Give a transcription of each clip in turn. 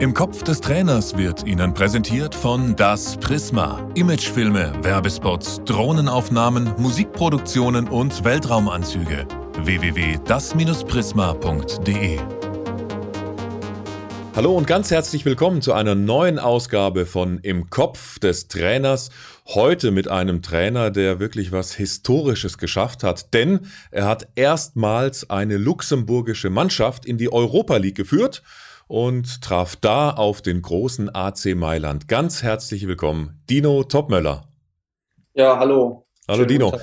Im Kopf des Trainers wird Ihnen präsentiert von Das Prisma. Imagefilme, Werbespots, Drohnenaufnahmen, Musikproduktionen und Weltraumanzüge. www.das-prisma.de Hallo und ganz herzlich willkommen zu einer neuen Ausgabe von Im Kopf des Trainers. Heute mit einem Trainer, der wirklich was Historisches geschafft hat, denn er hat erstmals eine luxemburgische Mannschaft in die Europa League geführt und traf da auf den großen AC Mailand. Ganz herzlich willkommen, Dino Topmöller. Ja, hallo. Hallo Schönen Dino.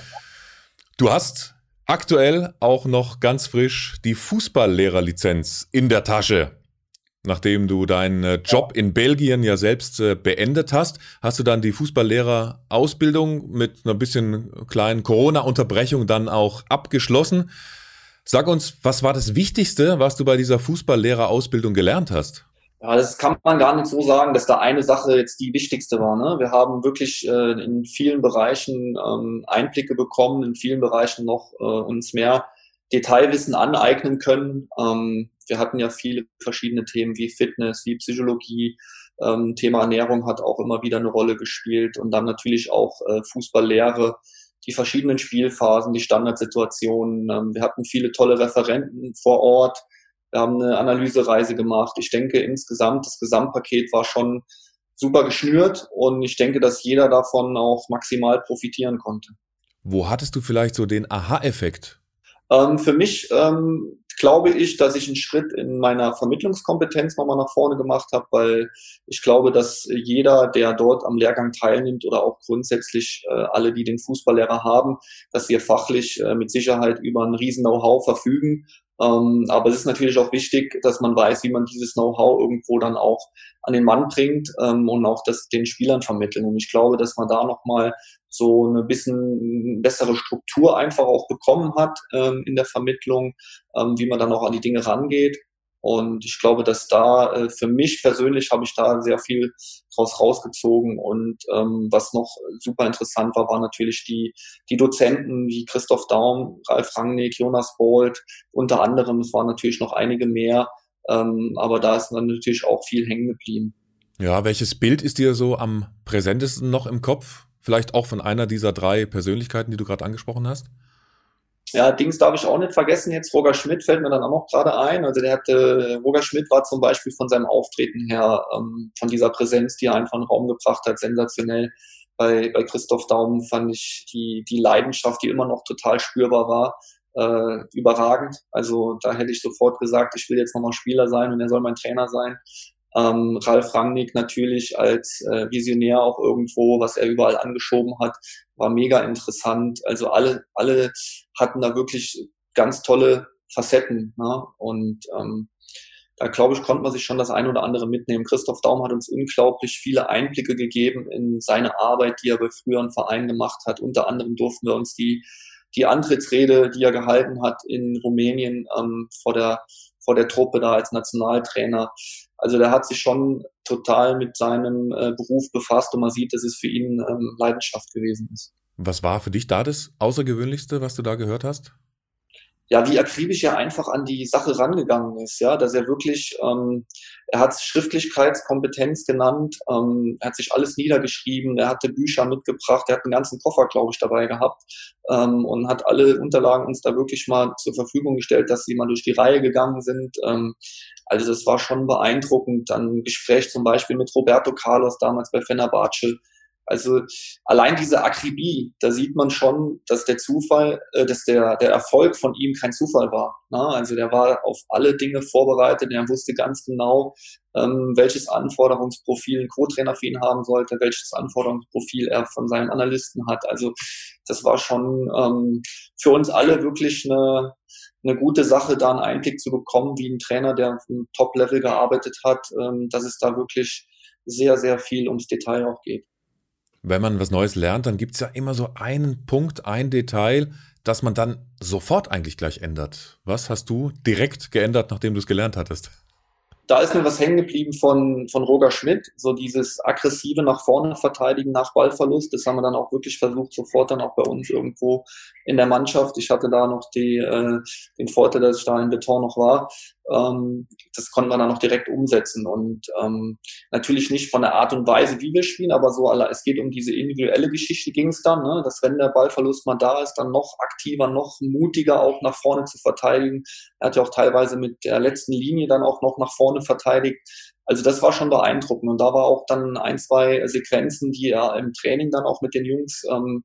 Du hast aktuell auch noch ganz frisch die Fußballlehrerlizenz in der Tasche. Nachdem du deinen äh, Job in Belgien ja selbst äh, beendet hast, hast du dann die Fußballlehrerausbildung mit einer bisschen kleinen Corona-Unterbrechung dann auch abgeschlossen. Sag uns, was war das Wichtigste, was du bei dieser Fußballlehrerausbildung gelernt hast? Ja, das kann man gar nicht so sagen, dass da eine Sache jetzt die wichtigste war. Ne? Wir haben wirklich äh, in vielen Bereichen ähm, Einblicke bekommen, in vielen Bereichen noch äh, uns mehr Detailwissen aneignen können. Ähm, wir hatten ja viele verschiedene Themen wie Fitness, wie Psychologie. Ähm, Thema Ernährung hat auch immer wieder eine Rolle gespielt und dann natürlich auch äh, Fußballlehre die verschiedenen Spielphasen, die Standardsituationen. Ähm, wir hatten viele tolle Referenten vor Ort. Wir haben eine Analysereise gemacht. Ich denke insgesamt, das Gesamtpaket war schon super geschnürt und ich denke, dass jeder davon auch maximal profitieren konnte. Wo hattest du vielleicht so den Aha-Effekt? Ähm, für mich ähm, glaube ich, dass ich einen Schritt in meiner Vermittlungskompetenz nochmal nach vorne gemacht habe, weil ich glaube, dass jeder, der dort am Lehrgang teilnimmt oder auch grundsätzlich äh, alle, die den Fußballlehrer haben, dass wir fachlich äh, mit Sicherheit über ein riesen Know-how verfügen ähm, aber es ist natürlich auch wichtig, dass man weiß, wie man dieses Know-how irgendwo dann auch an den Mann bringt ähm, und auch das den Spielern vermitteln. Und ich glaube, dass man da nochmal so eine bisschen bessere Struktur einfach auch bekommen hat ähm, in der Vermittlung, ähm, wie man dann auch an die Dinge rangeht. Und ich glaube, dass da äh, für mich persönlich habe ich da sehr viel draus rausgezogen. Und ähm, was noch super interessant war, waren natürlich die, die Dozenten wie Christoph Daum, Ralf Rangnick, Jonas Bolt, unter anderem. Es waren natürlich noch einige mehr. Ähm, aber da ist dann natürlich auch viel hängen geblieben. Ja, welches Bild ist dir so am präsentesten noch im Kopf? Vielleicht auch von einer dieser drei Persönlichkeiten, die du gerade angesprochen hast? Ja, Dings darf ich auch nicht vergessen jetzt. Roger Schmidt fällt mir dann auch noch gerade ein. Also der hatte, Roger Schmidt war zum Beispiel von seinem Auftreten her, ähm, von dieser Präsenz, die er einfach in den Raum gebracht hat, sensationell. Bei, bei Christoph Daum fand ich die, die Leidenschaft, die immer noch total spürbar war, äh, überragend. Also da hätte ich sofort gesagt, ich will jetzt nochmal Spieler sein und er soll mein Trainer sein. Ähm, Ralf Rangnick natürlich als äh, Visionär auch irgendwo, was er überall angeschoben hat, war mega interessant. Also alle, alle hatten da wirklich ganz tolle Facetten. Ne? Und ähm, da glaube ich, konnte man sich schon das ein oder andere mitnehmen. Christoph Daum hat uns unglaublich viele Einblicke gegeben in seine Arbeit, die er bei früheren Vereinen gemacht hat. Unter anderem durften wir uns die, die Antrittsrede, die er gehalten hat in Rumänien ähm, vor der vor der Truppe da als Nationaltrainer. Also der hat sich schon total mit seinem äh, Beruf befasst und man sieht, dass es für ihn ähm, Leidenschaft gewesen ist. Was war für dich da das Außergewöhnlichste, was du da gehört hast? Ja, wie akribisch er einfach an die Sache rangegangen ist, ja, dass er wirklich, ähm, er hat Schriftlichkeitskompetenz genannt, ähm, er hat sich alles niedergeschrieben, er hatte Bücher mitgebracht, er hat einen ganzen Koffer, glaube ich, dabei gehabt ähm, und hat alle Unterlagen uns da wirklich mal zur Verfügung gestellt, dass sie mal durch die Reihe gegangen sind. Ähm, also das war schon beeindruckend. Dann ein Gespräch zum Beispiel mit Roberto Carlos damals bei Fenerbahce, also allein diese Akribie, da sieht man schon, dass der Zufall, äh, dass der, der Erfolg von ihm kein Zufall war. Ne? Also der war auf alle Dinge vorbereitet, er wusste ganz genau, ähm, welches Anforderungsprofil ein Co-Trainer für ihn haben sollte, welches Anforderungsprofil er von seinen Analysten hat. Also das war schon ähm, für uns alle wirklich eine, eine gute Sache, da einen Einblick zu bekommen, wie ein Trainer, der auf einem Top-Level gearbeitet hat, ähm, dass es da wirklich sehr, sehr viel ums Detail auch geht wenn man was Neues lernt, dann gibt es ja immer so einen Punkt, ein Detail, das man dann sofort eigentlich gleich ändert. Was hast du direkt geändert, nachdem du es gelernt hattest? Da ist mir was hängen geblieben von, von Roger Schmidt, so dieses aggressive nach vorne verteidigen nach Ballverlust. Das haben wir dann auch wirklich versucht, sofort dann auch bei uns irgendwo in der Mannschaft. Ich hatte da noch die, äh, den Vorteil, dass ich da in Beton noch war, Ähm, das konnten wir dann noch direkt umsetzen und ähm, natürlich nicht von der Art und Weise, wie wir spielen, aber so, es geht um diese individuelle Geschichte ging es dann, ne? dass wenn der Ballverlust mal da ist, dann noch aktiver, noch mutiger auch nach vorne zu verteidigen. Er hat ja auch teilweise mit der letzten Linie dann auch noch nach vorne verteidigt. Also das war schon beeindruckend und da war auch dann ein, zwei Sequenzen, die er im Training dann auch mit den Jungs ähm,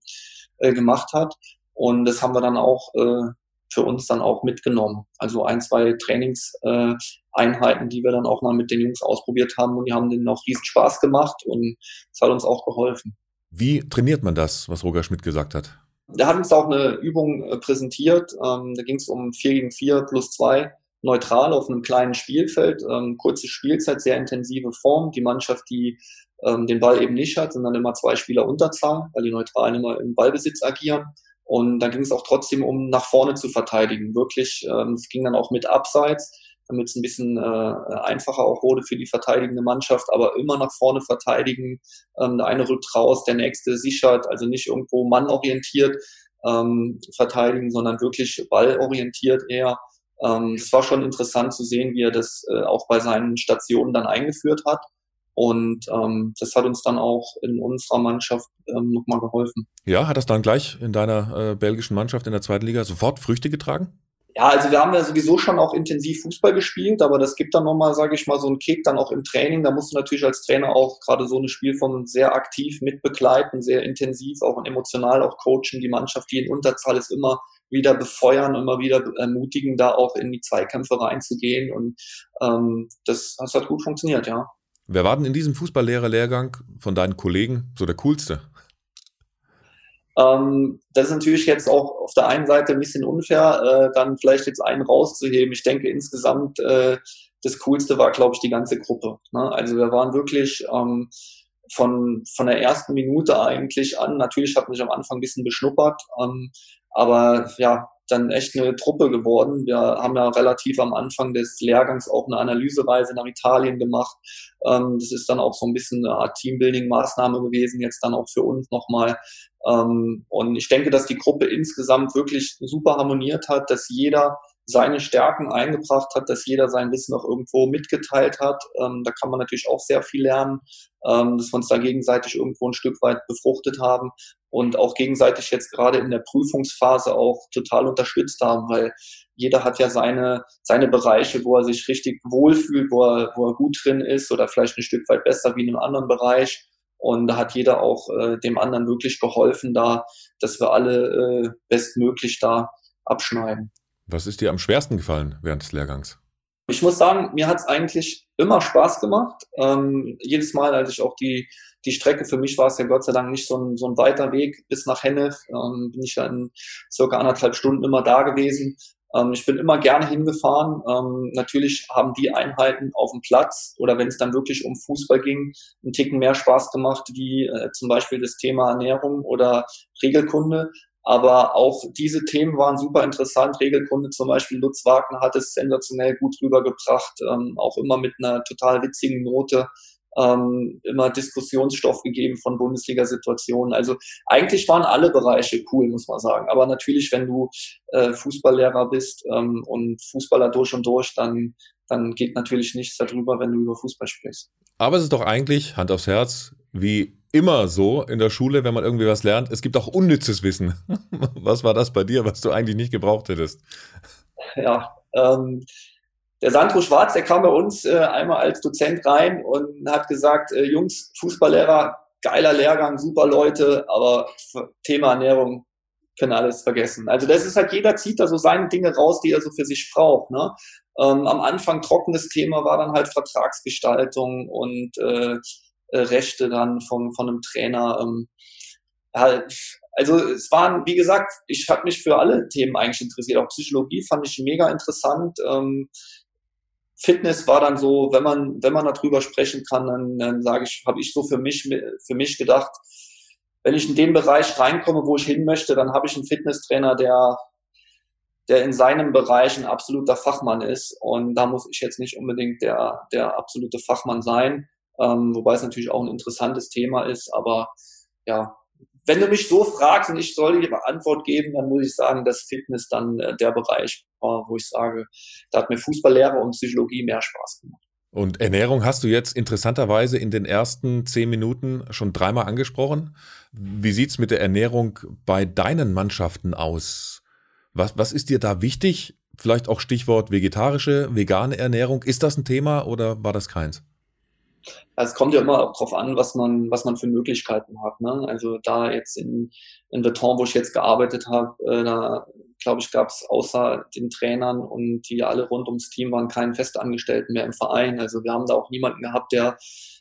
äh, gemacht hat. Und das haben wir dann auch äh, für uns dann auch mitgenommen. Also ein, zwei Trainingseinheiten, äh, die wir dann auch mal mit den Jungs ausprobiert haben und die haben denen auch riesen Spaß gemacht und es hat uns auch geholfen. Wie trainiert man das, was Roger Schmidt gesagt hat? Der hat uns auch eine Übung äh, präsentiert. Ähm, da ging es um 4 gegen 4 plus 2 neutral auf einem kleinen Spielfeld. Ähm, kurze Spielzeit, sehr intensive Form. Die Mannschaft, die ähm, den Ball eben nicht hat, sind dann immer zwei Spieler Unterzahl, weil die Neutralen immer im Ballbesitz agieren. Und da ging es auch trotzdem um nach vorne zu verteidigen. Wirklich, ähm, es ging dann auch mit Abseits, damit es ein bisschen äh, einfacher auch wurde für die verteidigende Mannschaft, aber immer nach vorne verteidigen. Ähm, der eine rückt raus, der nächste sichert, also nicht irgendwo mannorientiert ähm, verteidigen, sondern wirklich ballorientiert eher. Es war schon interessant zu sehen, wie er das äh, auch bei seinen Stationen dann eingeführt hat. Und ähm, das hat uns dann auch in unserer Mannschaft ähm, nochmal geholfen. Ja, hat das dann gleich in deiner äh, belgischen Mannschaft in der zweiten Liga sofort Früchte getragen? Ja, also wir haben ja sowieso schon auch intensiv Fußball gespielt, aber das gibt dann nochmal, sage ich mal, so einen Kick dann auch im Training. Da musst du natürlich als Trainer auch gerade so eine Spielform sehr aktiv mitbegleiten, sehr intensiv, auch emotional auch coachen. Die Mannschaft, die in Unterzahl ist, immer wieder befeuern, immer wieder ermutigen, da auch in die Zweikämpfe reinzugehen. Und ähm, das, das hat gut funktioniert, ja. Wer war denn in diesem Fußballlehrerlehrgang von deinen Kollegen so der coolste? Ähm, das ist natürlich jetzt auch auf der einen Seite ein bisschen unfair, äh, dann vielleicht jetzt einen rauszuheben. Ich denke insgesamt, äh, das Coolste war, glaube ich, die ganze Gruppe. Ne? Also wir waren wirklich ähm, von, von der ersten Minute eigentlich an, natürlich hat mich am Anfang ein bisschen beschnuppert, ähm, aber ja, dann echt eine Truppe geworden. Wir haben ja relativ am Anfang des Lehrgangs auch eine Analysereise nach Italien gemacht. Ähm, das ist dann auch so ein bisschen eine Art Teambuilding-Maßnahme gewesen, jetzt dann auch für uns nochmal. Ähm, und ich denke, dass die Gruppe insgesamt wirklich super harmoniert hat, dass jeder seine Stärken eingebracht hat, dass jeder sein Wissen auch irgendwo mitgeteilt hat. Ähm, da kann man natürlich auch sehr viel lernen, ähm, dass wir uns da gegenseitig irgendwo ein Stück weit befruchtet haben und auch gegenseitig jetzt gerade in der Prüfungsphase auch total unterstützt haben, weil jeder hat ja seine, seine Bereiche, wo er sich richtig wohlfühlt, wo er, wo er gut drin ist oder vielleicht ein Stück weit besser wie in einem anderen Bereich. Und da hat jeder auch äh, dem anderen wirklich geholfen, da, dass wir alle äh, bestmöglich da abschneiden. Was ist dir am schwersten gefallen während des Lehrgangs? Ich muss sagen, mir hat es eigentlich immer Spaß gemacht. Ähm, jedes Mal, als ich auch die, die Strecke, für mich war es ja Gott sei Dank nicht so ein, so ein weiter Weg bis nach Hennef, ähm, bin ich ja in circa anderthalb Stunden immer da gewesen. Ähm, ich bin immer gerne hingefahren. Ähm, natürlich haben die Einheiten auf dem Platz oder wenn es dann wirklich um Fußball ging, einen Ticken mehr Spaß gemacht, wie äh, zum Beispiel das Thema Ernährung oder Regelkunde. Aber auch diese Themen waren super interessant. Regelkunde zum Beispiel, Lutz Wagner hat es sensationell gut rübergebracht, ähm, auch immer mit einer total witzigen Note, ähm, immer Diskussionsstoff gegeben von Bundesliga-Situationen. Also eigentlich waren alle Bereiche cool, muss man sagen. Aber natürlich, wenn du äh, Fußballlehrer bist ähm, und Fußballer durch und durch, dann, dann geht natürlich nichts darüber, wenn du über Fußball sprichst. Aber es ist doch eigentlich, Hand aufs Herz, wie immer so in der Schule, wenn man irgendwie was lernt. Es gibt auch unnützes Wissen. Was war das bei dir, was du eigentlich nicht gebraucht hättest? Ja, ähm, der Sandro Schwarz, der kam bei uns äh, einmal als Dozent rein und hat gesagt, äh, Jungs, Fußballlehrer, geiler Lehrgang, super Leute, aber Thema Ernährung können alles vergessen. Also das ist halt, jeder zieht da so seine Dinge raus, die er so für sich braucht. Ne? Ähm, am Anfang trockenes Thema war dann halt Vertragsgestaltung und äh, äh, Rechte dann vom, von einem Trainer. Ähm, ja, also es waren, wie gesagt, ich habe mich für alle Themen eigentlich interessiert. Auch Psychologie fand ich mega interessant. Ähm, Fitness war dann so, wenn man, wenn man darüber sprechen kann, dann, dann sage ich, habe ich so für mich, für mich gedacht, wenn ich in den Bereich reinkomme, wo ich hin möchte, dann habe ich einen Fitnesstrainer, der, der in seinem Bereich ein absoluter Fachmann ist. Und da muss ich jetzt nicht unbedingt der, der absolute Fachmann sein, ähm, wobei es natürlich auch ein interessantes Thema ist. Aber ja, wenn du mich so fragst und ich soll dir Antwort geben, dann muss ich sagen, dass Fitness dann äh, der Bereich war, wo ich sage, da hat mir Fußballlehre und Psychologie mehr Spaß gemacht. Und Ernährung hast du jetzt interessanterweise in den ersten zehn Minuten schon dreimal angesprochen. Wie sieht's mit der Ernährung bei deinen Mannschaften aus? Was, was ist dir da wichtig? Vielleicht auch Stichwort vegetarische, vegane Ernährung. Ist das ein Thema oder war das keins? Also es kommt ja immer auch drauf an, was man, was man für Möglichkeiten hat. Ne? Also da jetzt in, in Beton, wo ich jetzt gearbeitet habe, äh, da glaube ich, gab es außer den Trainern und die alle rund ums Team waren keinen Festangestellten mehr im Verein. Also wir haben da auch niemanden gehabt, der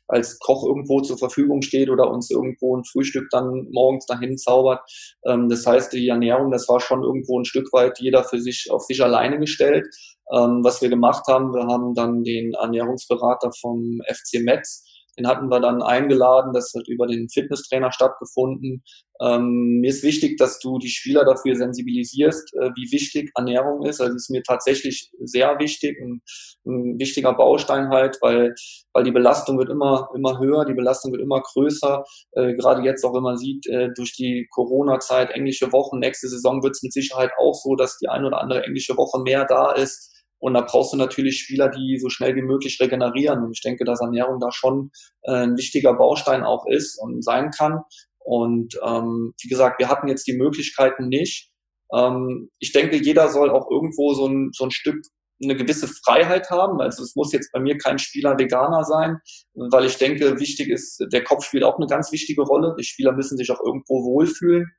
als Koch irgendwo zur Verfügung steht oder uns irgendwo ein Frühstück dann morgens dahin zaubert. Ähm, das heißt, die Ernährung, das war schon irgendwo ein Stück weit jeder für sich auf sich alleine gestellt. Ähm, was wir gemacht haben, wir haben dann den Ernährungsberater vom FC Metz den hatten wir dann eingeladen, das hat über den Fitnesstrainer stattgefunden. Ähm, mir ist wichtig, dass du die Spieler dafür sensibilisierst, äh, wie wichtig Ernährung ist. Also ist mir tatsächlich sehr wichtig, ein, ein, wichtiger Baustein halt, weil, weil die Belastung wird immer, immer höher, die Belastung wird immer größer. Äh, gerade jetzt auch, wenn man sieht, äh, durch die Corona-Zeit, englische Wochen, nächste Saison wird es mit Sicherheit auch so, dass die ein oder andere englische Woche mehr da ist und da brauchst du natürlich Spieler, die so schnell wie möglich regenerieren. Und ich denke, dass Ernährung da schon äh, ein wichtiger Baustein auch ist und sein kann. Und ähm, wie gesagt, wir hatten jetzt die Möglichkeiten nicht. Ähm, ich denke, jeder soll auch irgendwo so ein, so ein Stück eine gewisse Freiheit haben. Also es muss jetzt bei mir kein Spieler Veganer sein, weil ich denke, wichtig ist, der Kopf spielt auch eine ganz wichtige Rolle. Die Spieler müssen sich auch irgendwo wohlfühlen.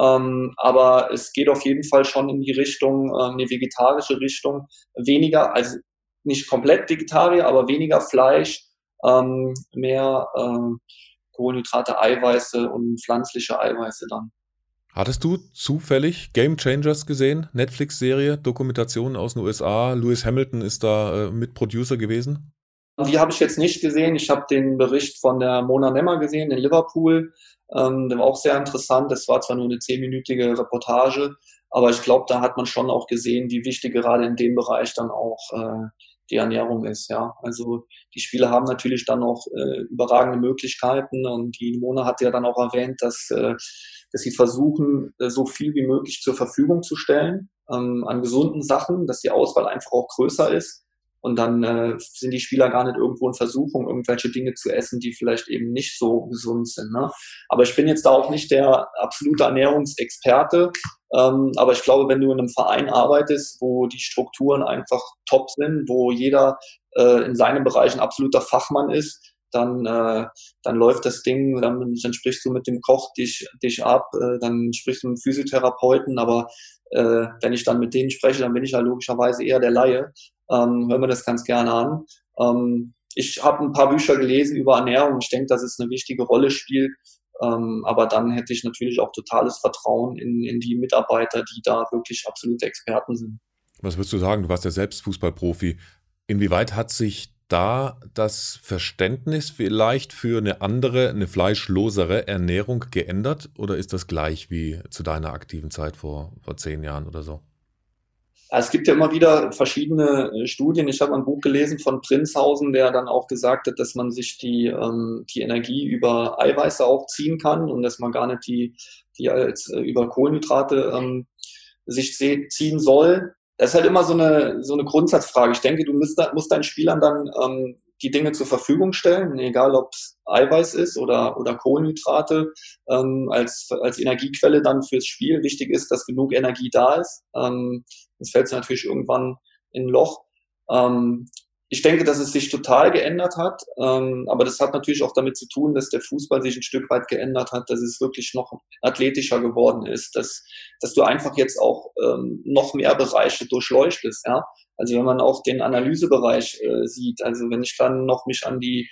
Ähm, aber es geht auf jeden Fall schon in die Richtung, äh, eine vegetarische Richtung. Weniger, also nicht komplett Vegetarier, aber weniger Fleisch, ähm, mehr ähm, Kohlenhydrate, Eiweiße und pflanzliche Eiweiße dann. Hattest du zufällig Game Changers gesehen? Netflix-Serie, Dokumentation aus den USA. Lewis Hamilton ist da äh, Mitproducer gewesen? Die habe ich jetzt nicht gesehen. Ich habe den Bericht von der Mona Nemmer gesehen in Liverpool. Ähm, der war auch sehr interessant. Das war zwar nur eine zehnminütige Reportage, aber ich glaube, da hat man schon auch gesehen, wie wichtig gerade in dem Bereich dann auch äh, die Ernährung ist. Ja, also die Spieler haben natürlich dann auch äh, überragende Möglichkeiten und die Mona hat ja dann auch erwähnt, dass äh, dass sie versuchen, äh, so viel wie möglich zur Verfügung zu stellen ähm, an gesunden Sachen, dass die Auswahl einfach auch größer ist. Und dann äh, sind die Spieler gar nicht irgendwo in Versuchung, irgendwelche Dinge zu essen, die vielleicht eben nicht so gesund sind. Ne? Aber ich bin jetzt da auch nicht der absolute Ernährungsexperte. Ähm, aber ich glaube, wenn du in einem Verein arbeitest, wo die Strukturen einfach top sind, wo jeder äh, in seinem Bereich ein absoluter Fachmann ist, dann, äh, dann läuft das Ding, dann, dann sprichst du mit dem Koch dich, dich ab, äh, dann sprichst du mit dem Physiotherapeuten, aber äh, wenn ich dann mit denen spreche, dann bin ich ja logischerweise eher der Laie ähm, hören wir das ganz gerne an. Ähm, ich habe ein paar Bücher gelesen über Ernährung. Ich denke, dass es eine wichtige Rolle spielt. Ähm, aber dann hätte ich natürlich auch totales Vertrauen in, in die Mitarbeiter, die da wirklich absolute Experten sind. Was würdest du sagen? Du warst ja selbst Fußballprofi. Inwieweit hat sich da das Verständnis vielleicht für eine andere, eine fleischlosere Ernährung geändert? Oder ist das gleich wie zu deiner aktiven Zeit vor, vor zehn Jahren oder so? Es gibt ja immer wieder verschiedene äh, Studien. Ich habe ein Buch gelesen von Prinzhausen, der dann auch gesagt hat, dass man sich die, ähm, die Energie über Eiweiße auch ziehen kann und dass man gar nicht die, die als äh, über Kohlenhydrate ähm, sich ziehen soll. Das ist halt immer so eine, so eine Grundsatzfrage. Ich denke, du musst, musst deinen Spielern dann ähm, die Dinge zur Verfügung stellen, egal ob es Eiweiß ist oder, oder Kohlenhydrate ähm, als, als Energiequelle dann fürs Spiel. Wichtig ist, dass genug Energie da ist. Ähm, sonst fällt es natürlich irgendwann in ein Loch. Ähm, ich denke, dass es sich total geändert hat, ähm, aber das hat natürlich auch damit zu tun, dass der Fußball sich ein Stück weit geändert hat, dass es wirklich noch athletischer geworden ist, dass, dass du einfach jetzt auch ähm, noch mehr Bereiche durchleuchtest. Ja? Also wenn man auch den Analysebereich äh, sieht, also wenn ich dann noch mich an die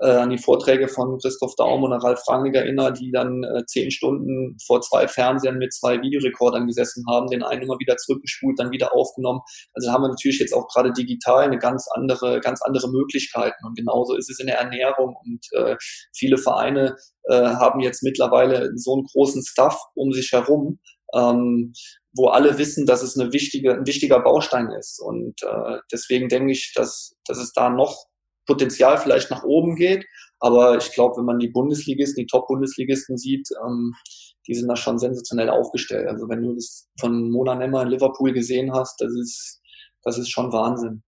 äh, an die Vorträge von Christoph Daum und Ralf Rangnick erinnere, die dann äh, zehn Stunden vor zwei Fernsehern mit zwei Videorekordern gesessen haben, den einen immer wieder zurückgespult, dann wieder aufgenommen. Also haben wir natürlich jetzt auch gerade digital eine ganz andere, ganz andere Möglichkeiten. Und genauso ist es in der Ernährung. Und äh, viele Vereine äh, haben jetzt mittlerweile so einen großen Stuff um sich herum, ähm, wo alle wissen, dass es eine wichtige, ein wichtiger Baustein ist. Und äh, deswegen denke ich, dass, dass es da noch Potenzial vielleicht nach oben geht. Aber ich glaube, wenn man die Bundesligisten, die Top-Bundesligisten sieht, ähm, die sind da schon sensationell aufgestellt. Also wenn du das von Mona Nemmer in Liverpool gesehen hast, das ist, das ist schon Wahnsinn.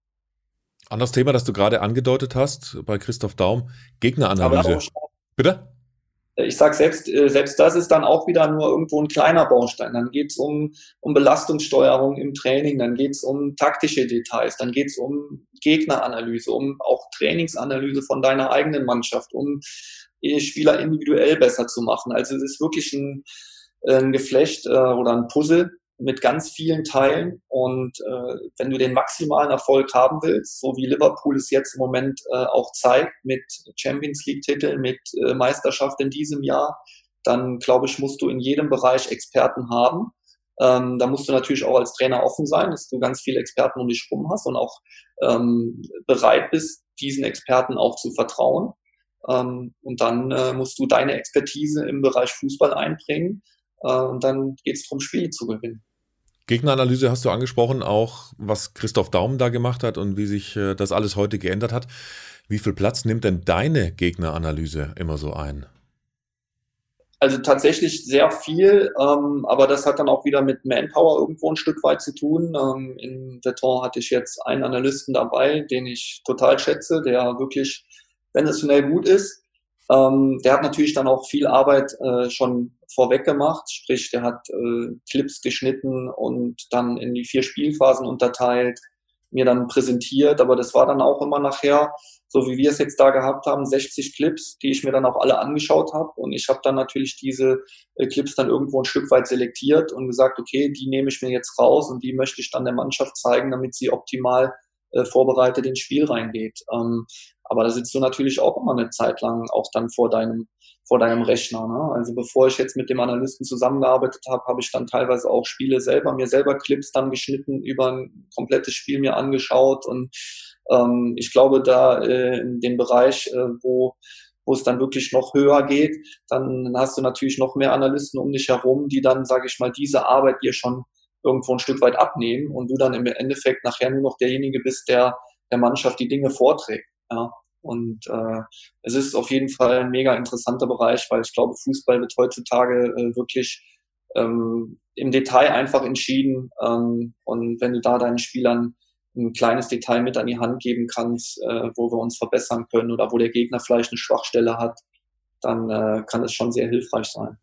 Anderes Thema, das du gerade angedeutet hast bei Christoph Daum, Gegneranalyse. Bitte? Ich sage selbst, äh, selbst das ist dann auch wieder nur irgendwo ein kleiner Baustein. Dann geht es um, um Belastungssteuerung im Training, dann geht es um taktische Details, dann geht es um Gegneranalyse, um auch Trainingsanalyse von deiner eigenen Mannschaft, um Spieler individuell besser zu machen. Also es ist wirklich ein, ein Geflecht äh, oder ein Puzzle, mit ganz vielen Teilen. Und äh, wenn du den maximalen Erfolg haben willst, so wie Liverpool es jetzt im Moment äh, auch zeigt, mit Champions League-Titel, mit äh, Meisterschaft in diesem Jahr, dann glaube ich, musst du in jedem Bereich Experten haben. Ähm, da musst du natürlich auch als Trainer offen sein, dass du ganz viele Experten um dich rum hast und auch ähm, bereit bist, diesen Experten auch zu vertrauen. Ähm, und dann äh, musst du deine Expertise im Bereich Fußball einbringen. Äh, und dann geht es darum, Spiele zu gewinnen. Gegneranalyse hast du angesprochen, auch was Christoph Daum da gemacht hat und wie sich äh, das alles heute geändert hat. Wie viel Platz nimmt denn deine Gegneranalyse immer so ein? Also tatsächlich sehr viel, ähm, aber das hat dann auch wieder mit Manpower irgendwo ein Stück weit zu tun. Ähm, in Beton hatte ich jetzt einen Analysten dabei, den ich total schätze, der wirklich sensationell gut ist. Ähm, der hat natürlich dann auch viel Arbeit äh, schon vorweg gemacht, sprich, der hat äh, Clips geschnitten und dann in die vier Spielphasen unterteilt, mir dann präsentiert, aber das war dann auch immer nachher, so wie wir es jetzt da gehabt haben, 60 Clips, die ich mir dann auch alle angeschaut habe und ich habe dann natürlich diese äh, Clips dann irgendwo ein Stück weit selektiert und gesagt, okay, die nehme ich mir jetzt raus und die möchte ich dann der Mannschaft zeigen, damit sie optimal äh, vorbereitet ins Spiel reingeht. Ähm, aber da sitzt du natürlich auch immer eine Zeit lang auch dann vor deinem vor deinem Rechner. Ne? Also bevor ich jetzt mit dem Analysten zusammengearbeitet habe, habe ich dann teilweise auch Spiele selber, mir selber Clips dann geschnitten, über ein komplettes Spiel mir angeschaut. Und ähm, ich glaube, da äh, in dem Bereich, äh, wo wo es dann wirklich noch höher geht, dann hast du natürlich noch mehr Analysten um dich herum, die dann, sage ich mal, diese Arbeit dir schon irgendwo ein Stück weit abnehmen und du dann im Endeffekt nachher nur noch derjenige bist, der der Mannschaft die Dinge vorträgt. Ja. Und äh, es ist auf jeden Fall ein mega interessanter Bereich, weil ich glaube, Fußball wird heutzutage äh, wirklich ähm, im Detail einfach entschieden. Ähm, und wenn du da deinen Spielern ein kleines Detail mit an die Hand geben kannst, äh, wo wir uns verbessern können oder wo der Gegner vielleicht eine Schwachstelle hat, dann äh, kann es schon sehr hilfreich sein.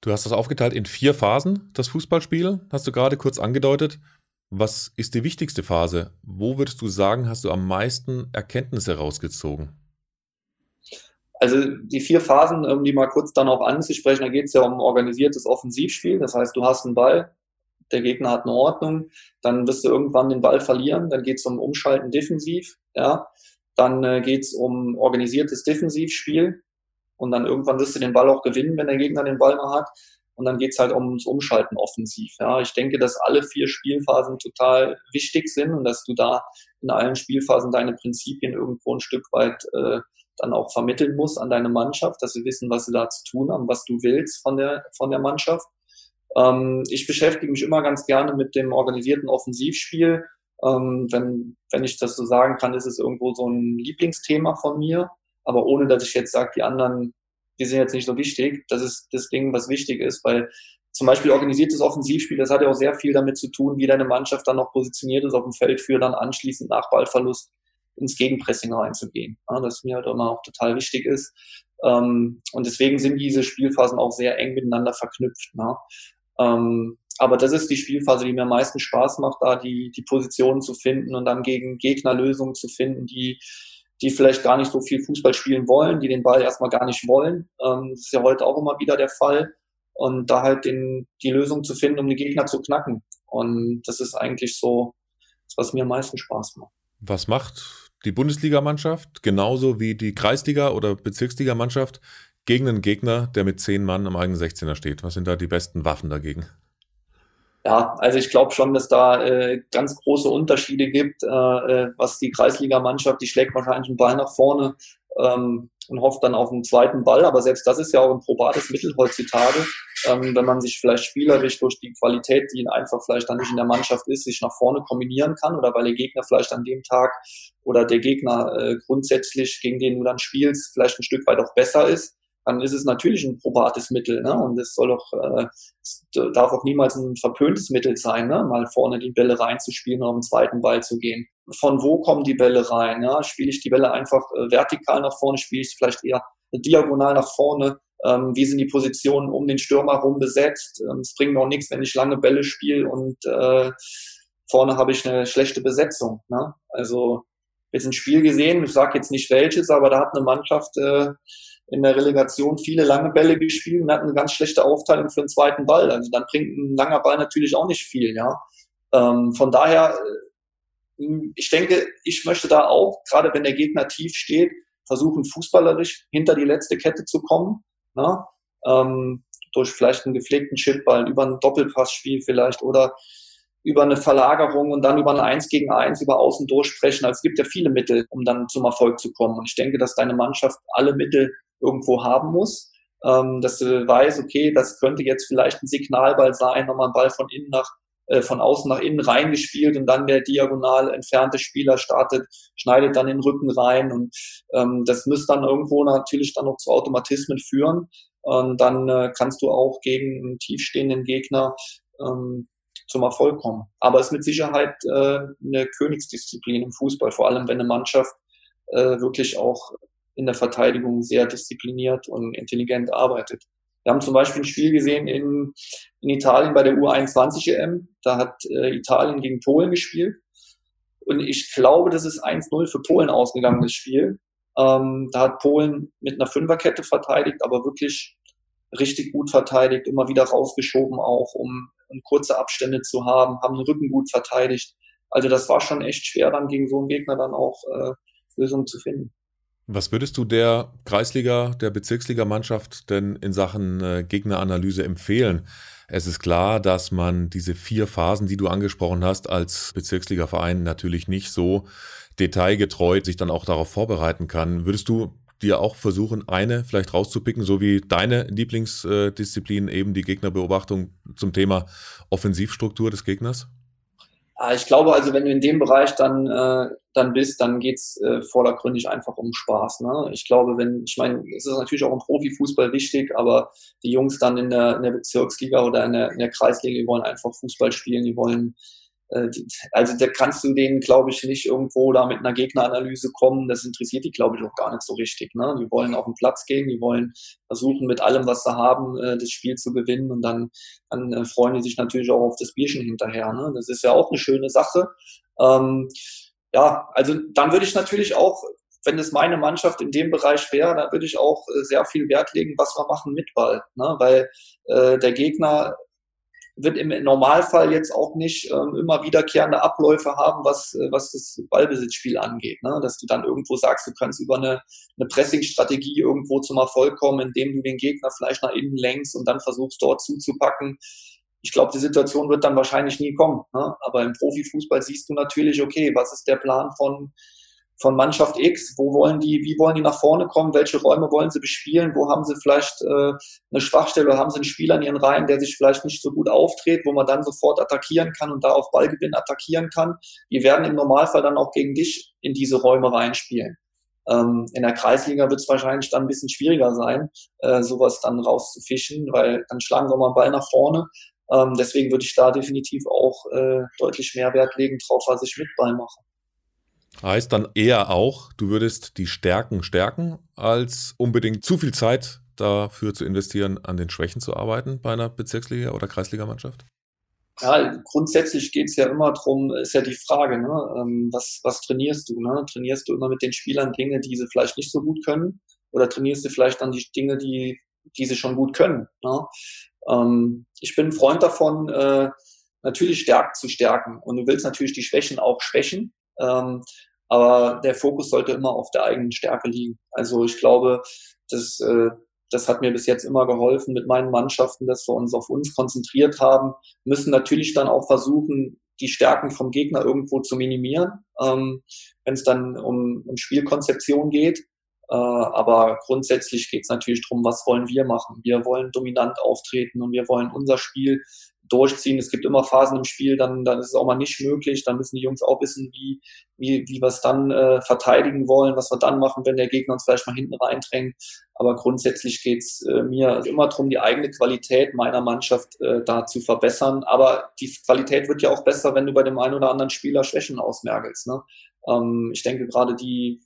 Du hast das aufgeteilt in vier Phasen, das Fußballspiel, hast du gerade kurz angedeutet. Was ist die wichtigste Phase? Wo würdest du sagen, hast du am meisten Erkenntnisse rausgezogen? Also die vier Phasen, um die mal kurz dann auch anzusprechen, da geht es ja um organisiertes Offensivspiel. Das heißt, du hast einen Ball, der Gegner hat eine Ordnung, dann wirst du irgendwann den Ball verlieren, dann geht es um Umschalten defensiv, ja. Dann äh, geht es um organisiertes Defensivspiel und dann irgendwann wirst du den Ball auch gewinnen, wenn der Gegner den Ball mal hat. Und dann geht's halt ums Umschalten offensiv. Ja, ich denke, dass alle vier Spielphasen total wichtig sind und dass du da in allen Spielphasen deine Prinzipien irgendwo ein Stück weit äh, dann auch vermitteln musst an deine Mannschaft, dass sie wissen, was sie da zu tun haben, was du willst von der, von der Mannschaft. Ähm, ich beschäftige mich immer ganz gerne mit dem organisierten Offensivspiel. Ähm, wenn, wenn ich das so sagen kann, ist es irgendwo so ein Lieblingsthema von mir. Aber ohne, dass ich jetzt sage, die anderen die sind jetzt nicht so wichtig. Das ist das Ding, was wichtig ist, weil zum Beispiel organisiertes Offensivspiel, das hat ja auch sehr viel damit zu tun, wie deine Mannschaft dann noch positioniert ist auf dem Feld für dann anschließend nach Ballverlust ins Gegenpressing reinzugehen. Ja, das mir halt immer auch total wichtig ist. Ähm, und deswegen sind diese Spielphasen auch sehr eng miteinander verknüpft. Ne? Ähm, aber das ist die Spielphase, die mir am meisten Spaß macht, da die, die Positionen zu finden und dann gegen Gegner Lösungen zu finden, die die vielleicht gar nicht so viel Fußball spielen wollen, die den Ball erstmal gar nicht wollen. Ähm, das ist ja heute auch immer wieder der Fall. Und da halt den, die Lösung zu finden, um die Gegner zu knacken. Und das ist eigentlich so, was mir am meisten Spaß macht. Was macht die Bundesligamannschaft genauso wie die Kreisliga- oder Bezirksligamannschaft gegen einen Gegner, der mit zehn Mann am eigenen 16er steht? Was sind da die besten Waffen dagegen? Ja, also ich glaube schon, dass da äh, ganz große Unterschiede gibt, äh, äh, was die Kreisligamannschaft, die schlägt wahrscheinlich einen Ball nach vorne ähm, und hofft dann auf einen zweiten Ball, aber selbst das ist ja auch ein probates Mittel heutzutage, ähm, wenn man sich vielleicht spielerisch durch die Qualität, die einfach vielleicht dann nicht in der Mannschaft ist, sich nach vorne kombinieren kann oder weil der Gegner vielleicht an dem Tag oder der Gegner äh, grundsätzlich, gegen den du dann spielst, vielleicht ein Stück weit auch besser ist, dann ist es natürlich ein probates Mittel, ne? Und es soll auch, äh, darf auch niemals ein verpöntes Mittel sein, ne? Mal vorne die Bälle reinzuspielen und auf den zweiten Ball zu gehen. Von wo kommen die Bälle rein? Ja? Spiele ich die Bälle einfach äh, vertikal nach vorne, spiele ich vielleicht eher diagonal nach vorne? Ähm, wie sind die Positionen um den Stürmer rum besetzt? Ähm, es bringt mir auch nichts, wenn ich lange Bälle spiele und äh, vorne habe ich eine schlechte Besetzung. Ne? Also jetzt ein Spiel gesehen, ich sage jetzt nicht welches, aber da hat eine Mannschaft äh, in der Relegation viele lange Bälle gespielt und hat eine ganz schlechte Aufteilung für den zweiten Ball. Also dann bringt ein langer Ball natürlich auch nicht viel, ja. Ähm, von daher, äh, ich denke, ich möchte da auch, gerade wenn der Gegner tief steht, versuchen, fußballerisch hinter die letzte Kette zu kommen. Ne? Ähm, durch vielleicht einen gepflegten Chipball, über ein Doppelpassspiel vielleicht oder über eine Verlagerung und dann über ein Eins gegen Eins über Außen durchsprechen. Also es gibt ja viele Mittel, um dann zum Erfolg zu kommen. Und ich denke, dass deine Mannschaft alle Mittel irgendwo haben muss, ähm, dass du weißt, okay, das könnte jetzt vielleicht ein Signalball sein, nochmal ein Ball von innen nach äh, von außen nach innen reingespielt und dann der diagonal entfernte Spieler startet, schneidet dann den Rücken rein und ähm, das müsste dann irgendwo natürlich dann noch zu Automatismen führen und dann äh, kannst du auch gegen einen tiefstehenden Gegner ähm, zum Erfolg kommen. Aber es ist mit Sicherheit äh, eine Königsdisziplin im Fußball, vor allem wenn eine Mannschaft äh, wirklich auch in der Verteidigung sehr diszipliniert und intelligent arbeitet. Wir haben zum Beispiel ein Spiel gesehen in, in Italien bei der U21 EM. Da hat äh, Italien gegen Polen gespielt. Und ich glaube, das ist 1-0 für Polen ausgegangen, das Spiel. Ähm, da hat Polen mit einer Fünferkette verteidigt, aber wirklich richtig gut verteidigt, immer wieder rausgeschoben auch, um kurze Abstände zu haben, haben den Rücken gut verteidigt. Also das war schon echt schwer, dann gegen so einen Gegner dann auch äh, Lösungen zu finden. Was würdest du der Kreisliga, der Bezirksligamannschaft denn in Sachen äh, Gegneranalyse empfehlen? Es ist klar, dass man diese vier Phasen, die du angesprochen hast, als Bezirksligaverein natürlich nicht so detailgetreu sich dann auch darauf vorbereiten kann. Würdest du dir auch versuchen, eine vielleicht rauszupicken, so wie deine Lieblingsdisziplin eben die Gegnerbeobachtung zum Thema Offensivstruktur des Gegners? Ah, ich glaube also, wenn du in dem Bereich dann, äh, dann bist, dann geht's äh, vordergründig einfach um Spaß. Ne? Ich glaube, wenn, ich meine, es ist natürlich auch im Profifußball wichtig, aber die Jungs dann in der, in der Bezirksliga oder in der, in der Kreisliga, die wollen einfach Fußball spielen, die wollen also da kannst du denen, glaube ich, nicht irgendwo da mit einer Gegneranalyse kommen. Das interessiert die, glaube ich, auch gar nicht so richtig. Ne? Die wollen auf den Platz gehen, die wollen versuchen, mit allem, was sie haben, äh, das Spiel zu gewinnen und dann, dann äh, freuen die sich natürlich auch auf das Bierchen hinterher. Ne? Das ist ja auch eine schöne Sache. Ähm, ja, also dann würde ich natürlich auch wenn es meine Mannschaft in dem Bereich wäre, dann würde ich auch sehr viel Wert legen, was wir machen mit Ball. Ne? Weil äh, der Gegner wird im Normalfall jetzt auch nicht ähm, immer wiederkehrende Abläufe haben, was, äh, was das Ballbesitzspiel angeht. Ne? Dass du dann irgendwo sagst, du kannst über eine, eine Pressing-Strategie irgendwo zum Erfolg kommen, indem du den Gegner vielleicht nach innen lenkst und dann versuchst, dort zuzupacken. Ich glaube, die Situation wird dann wahrscheinlich nie kommen. Ne? Aber im Profifußball siehst du natürlich, okay, was ist der Plan von von Mannschaft X, wo wollen die, wie wollen die nach vorne kommen, welche Räume wollen sie bespielen, wo haben sie vielleicht äh, eine Schwachstelle oder haben sie einen Spieler in ihren Reihen, der sich vielleicht nicht so gut auftritt, wo man dann sofort attackieren kann und da auf Ballgewinn attackieren kann. Die werden im Normalfall dann auch gegen dich in diese Räume reinspielen. Ähm, in der Kreisliga wird es wahrscheinlich dann ein bisschen schwieriger sein, äh, sowas dann rauszufischen, weil dann schlagen wir mal einen Ball nach vorne. Ähm, deswegen würde ich da definitiv auch äh, deutlich mehr Wert legen drauf, was ich mit Ball mache. Heißt dann eher auch, du würdest die Stärken stärken, als unbedingt zu viel Zeit dafür zu investieren, an den Schwächen zu arbeiten bei einer Bezirksliga- oder Kreisligamannschaft? Ja, grundsätzlich geht es ja immer darum, ist ja die Frage, ne? Ähm, was, was trainierst du? Ne? Trainierst du immer mit den Spielern Dinge, die sie vielleicht nicht so gut können? Oder trainierst du vielleicht dann die Dinge, die, die sie schon gut können? Ne? Ähm, ich bin ein Freund davon, äh, natürlich Stärken zu stärken. Und du willst natürlich die Schwächen auch schwächen. Ähm, aber der Fokus sollte immer auf der eigenen Stärke liegen. Also ich glaube, das, äh, das hat mir bis jetzt immer geholfen mit meinen Mannschaften, dass wir uns auf uns konzentriert haben, müssen natürlich dann auch versuchen, die Stärken vom Gegner irgendwo zu minimieren, ähm, wenn es dann um, um Spielkonzeption geht. Äh, aber grundsätzlich geht es natürlich darum, was wollen wir machen. Wir wollen dominant auftreten und wir wollen unser Spiel durchziehen. Es gibt immer Phasen im Spiel, dann, dann ist es auch mal nicht möglich. Dann müssen die Jungs auch wissen, wie, wie, wie wir es dann äh, verteidigen wollen, was wir dann machen, wenn der Gegner uns vielleicht mal hinten reindrängt. Aber grundsätzlich geht's äh, mir immer darum, die eigene Qualität meiner Mannschaft äh, da zu verbessern. Aber die Qualität wird ja auch besser, wenn du bei dem einen oder anderen Spieler Schwächen ausmergelst. Ne? Ähm, ich denke gerade die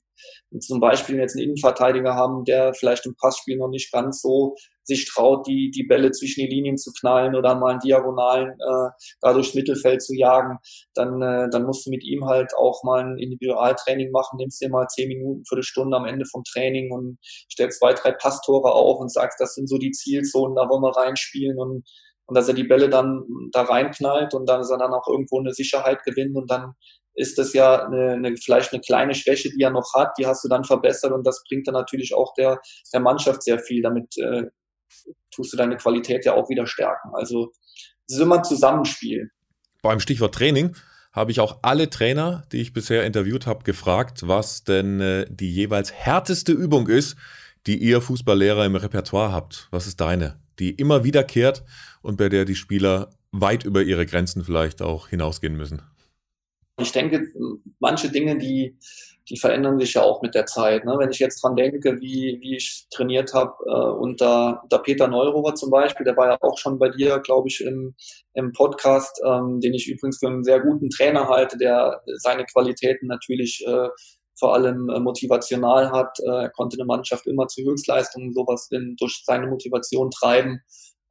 zum Beispiel jetzt einen Innenverteidiger haben, der vielleicht im Passspiel noch nicht ganz so sich traut, die, die Bälle zwischen die Linien zu knallen oder mal einen Diagonalen äh, da durchs Mittelfeld zu jagen, dann, äh, dann musst du mit ihm halt auch mal ein Individualtraining machen, nimmst dir mal zehn Minuten, Viertelstunde am Ende vom Training und stellst zwei, drei Passtore auf und sagst, das sind so die Zielzonen, da wollen wir reinspielen und und dass er die Bälle dann da reinknallt und dann, dass er dann auch irgendwo eine Sicherheit gewinnt und dann ist das ja eine, eine, vielleicht eine kleine Schwäche, die er noch hat, die hast du dann verbessert und das bringt dann natürlich auch der, der Mannschaft sehr viel. Damit äh, tust du deine Qualität ja auch wieder stärken. Also es ist immer ein Zusammenspiel. Beim Stichwort Training habe ich auch alle Trainer, die ich bisher interviewt habe, gefragt, was denn äh, die jeweils härteste Übung ist, die ihr Fußballlehrer im Repertoire habt. Was ist deine? Die immer wiederkehrt und bei der die Spieler weit über ihre Grenzen vielleicht auch hinausgehen müssen. Ich denke, manche Dinge, die, die verändern sich ja auch mit der Zeit. Ne? Wenn ich jetzt dran denke, wie, wie ich trainiert habe äh, unter, unter Peter Neurower zum Beispiel, der war ja auch schon bei dir, glaube ich, im, im Podcast, ähm, den ich übrigens für einen sehr guten Trainer halte, der seine Qualitäten natürlich äh, vor allem äh, motivational hat. Äh, er konnte eine Mannschaft immer zu Höchstleistungen sowas in, durch seine Motivation treiben.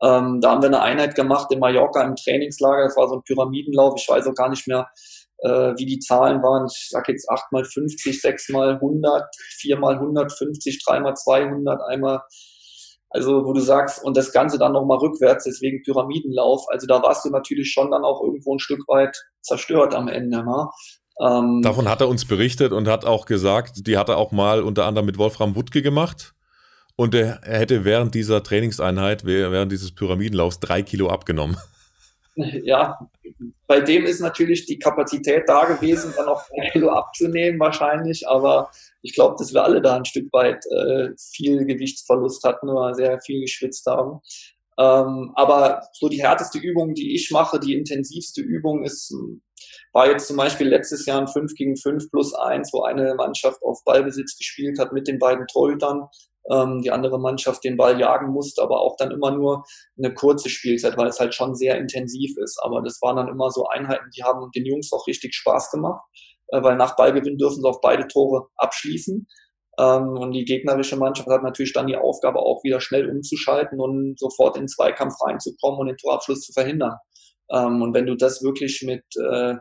Ähm, da haben wir eine Einheit gemacht in Mallorca im Trainingslager. Das war so ein Pyramidenlauf. Ich weiß auch gar nicht mehr, äh, wie die Zahlen waren. Ich sage jetzt 8 mal 50, 6 mal 100, 4 mal 150, 3 mal 200, einmal also, wo du sagst, und das Ganze dann nochmal rückwärts, deswegen Pyramidenlauf. Also, da warst du natürlich schon dann auch irgendwo ein Stück weit zerstört am Ende. Ne? Ähm, Davon hat er uns berichtet und hat auch gesagt, die hat er auch mal unter anderem mit Wolfram Wuttke gemacht. Und er hätte während dieser Trainingseinheit, während dieses Pyramidenlaufs, drei Kilo abgenommen. Ja, bei dem ist natürlich die Kapazität da gewesen, dann noch ein Kilo abzunehmen wahrscheinlich, aber ich glaube, dass wir alle da ein Stück weit äh, viel Gewichtsverlust hatten oder sehr viel geschwitzt haben. Ähm, aber so die härteste Übung, die ich mache, die intensivste Übung ist, war jetzt zum Beispiel letztes Jahr ein 5 gegen 5 plus 1, wo eine Mannschaft auf Ballbesitz gespielt hat mit den beiden Torhütern ähm, die andere Mannschaft den Ball jagen musste, aber auch dann immer nur eine kurze Spielzeit, weil es halt schon sehr intensiv ist. Aber das waren dann immer so Einheiten, die haben den Jungs auch richtig Spaß gemacht, äh, weil nach Ballgewinn dürfen sie auch beide Tore abschließen. Ähm, und die gegnerische Mannschaft hat natürlich dann die Aufgabe, auch wieder schnell umzuschalten und sofort in Zweikampf reinzukommen und den Torabschluss zu verhindern. Ähm, und wenn du das wirklich mit äh,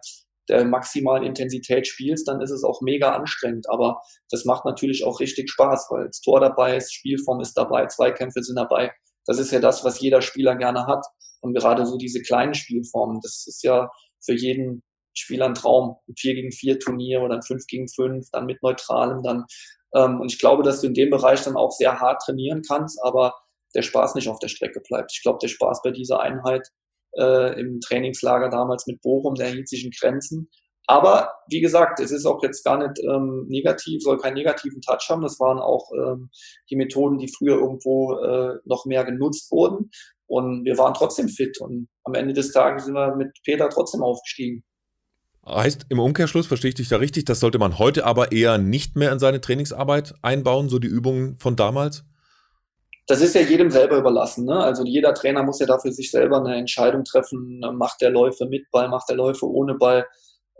der maximalen Intensität spielst, dann ist es auch mega anstrengend. Aber das macht natürlich auch richtig Spaß, weil das Tor dabei ist, Spielform ist dabei, Zweikämpfe sind dabei. Das ist ja das, was jeder Spieler gerne hat. Und gerade so diese kleinen Spielformen, das ist ja für jeden Spieler ein Traum. Ein 4 gegen 4 Turnier oder ein 5 gegen 5, dann mit Neutralem dann. Ähm, und ich glaube, dass du in dem Bereich dann auch sehr hart trainieren kannst, aber der Spaß nicht auf der Strecke bleibt. Ich glaube, der Spaß bei dieser Einheit äh, im Trainingslager damals mit Bochum, der hielt sich in Grenzen. Aber wie gesagt, es ist auch jetzt gar nicht ähm, negativ, soll keinen negativen Touch haben. Das waren auch ähm, die Methoden, die früher irgendwo äh, noch mehr genutzt wurden. Und wir waren trotzdem fit. Und am Ende des Tages sind wir mit Peter trotzdem aufgestiegen. Heißt im Umkehrschluss, verstehe ich dich da richtig, das sollte man heute aber eher nicht mehr in seine Trainingsarbeit einbauen, so die Übungen von damals? Das ist ja jedem selber überlassen. Ne? Also jeder Trainer muss ja dafür sich selber eine Entscheidung treffen, macht der Läufe mit Ball, macht der Läufe ohne Ball.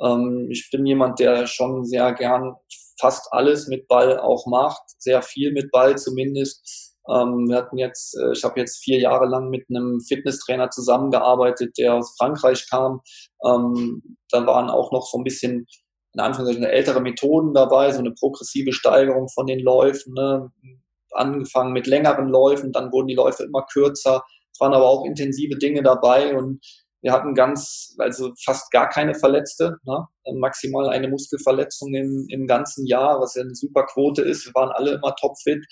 Ähm, ich bin jemand, der schon sehr gern fast alles mit Ball auch macht, sehr viel mit Ball zumindest. Ähm, wir hatten jetzt, äh, ich habe jetzt vier Jahre lang mit einem Fitnesstrainer zusammengearbeitet, der aus Frankreich kam. Ähm, da waren auch noch so ein bisschen in Anführungszeichen ältere Methoden dabei, so eine progressive Steigerung von den Läufen, ne? Angefangen mit längeren Läufen, dann wurden die Läufe immer kürzer. Es waren aber auch intensive Dinge dabei und wir hatten ganz, also fast gar keine Verletzte, ne? maximal eine Muskelverletzung im, im ganzen Jahr, was ja eine super Quote ist. Wir waren alle immer topfit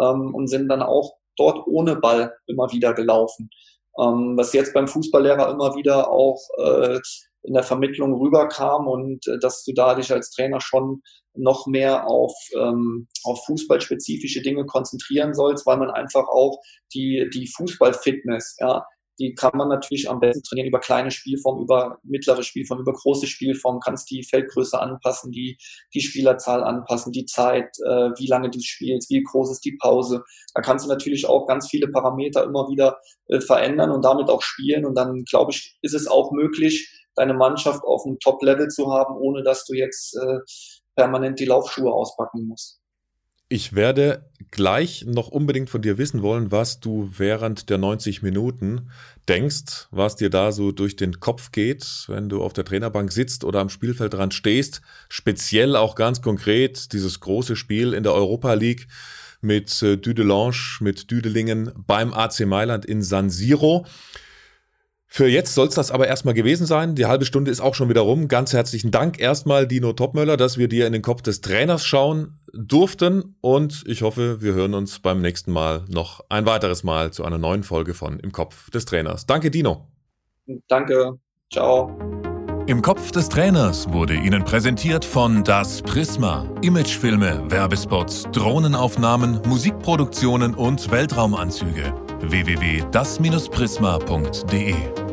ähm, und sind dann auch dort ohne Ball immer wieder gelaufen. Ähm, was jetzt beim Fußballlehrer immer wieder auch äh, in der Vermittlung rüberkam und äh, dass du da dich als Trainer schon noch mehr auf, ähm, auf fußballspezifische Dinge konzentrieren sollst, weil man einfach auch die, die Fußballfitness, ja, die kann man natürlich am besten trainieren über kleine Spielformen, über mittlere Spielformen, über große Spielformen, kannst die Feldgröße anpassen, die, die Spielerzahl anpassen, die Zeit, äh, wie lange du spielst, wie groß ist die Pause. Da kannst du natürlich auch ganz viele Parameter immer wieder äh, verändern und damit auch spielen. Und dann, glaube ich, ist es auch möglich, deine Mannschaft auf einem Top-Level zu haben, ohne dass du jetzt äh, permanent die Laufschuhe auspacken musst. Ich werde gleich noch unbedingt von dir wissen wollen, was du während der 90 Minuten denkst, was dir da so durch den Kopf geht, wenn du auf der Trainerbank sitzt oder am Spielfeldrand stehst. Speziell auch ganz konkret dieses große Spiel in der Europa League mit äh, Düdelange, mit Düdelingen beim AC Mailand in San Siro. Für jetzt soll es das aber erstmal gewesen sein. Die halbe Stunde ist auch schon wieder rum. Ganz herzlichen Dank erstmal, Dino Topmöller, dass wir dir in den Kopf des Trainers schauen durften. Und ich hoffe, wir hören uns beim nächsten Mal noch ein weiteres Mal zu einer neuen Folge von Im Kopf des Trainers. Danke, Dino. Danke. Ciao. Im Kopf des Trainers wurde Ihnen präsentiert von Das Prisma. Imagefilme, Werbespots, Drohnenaufnahmen, Musikproduktionen und Weltraumanzüge www.das-prisma.de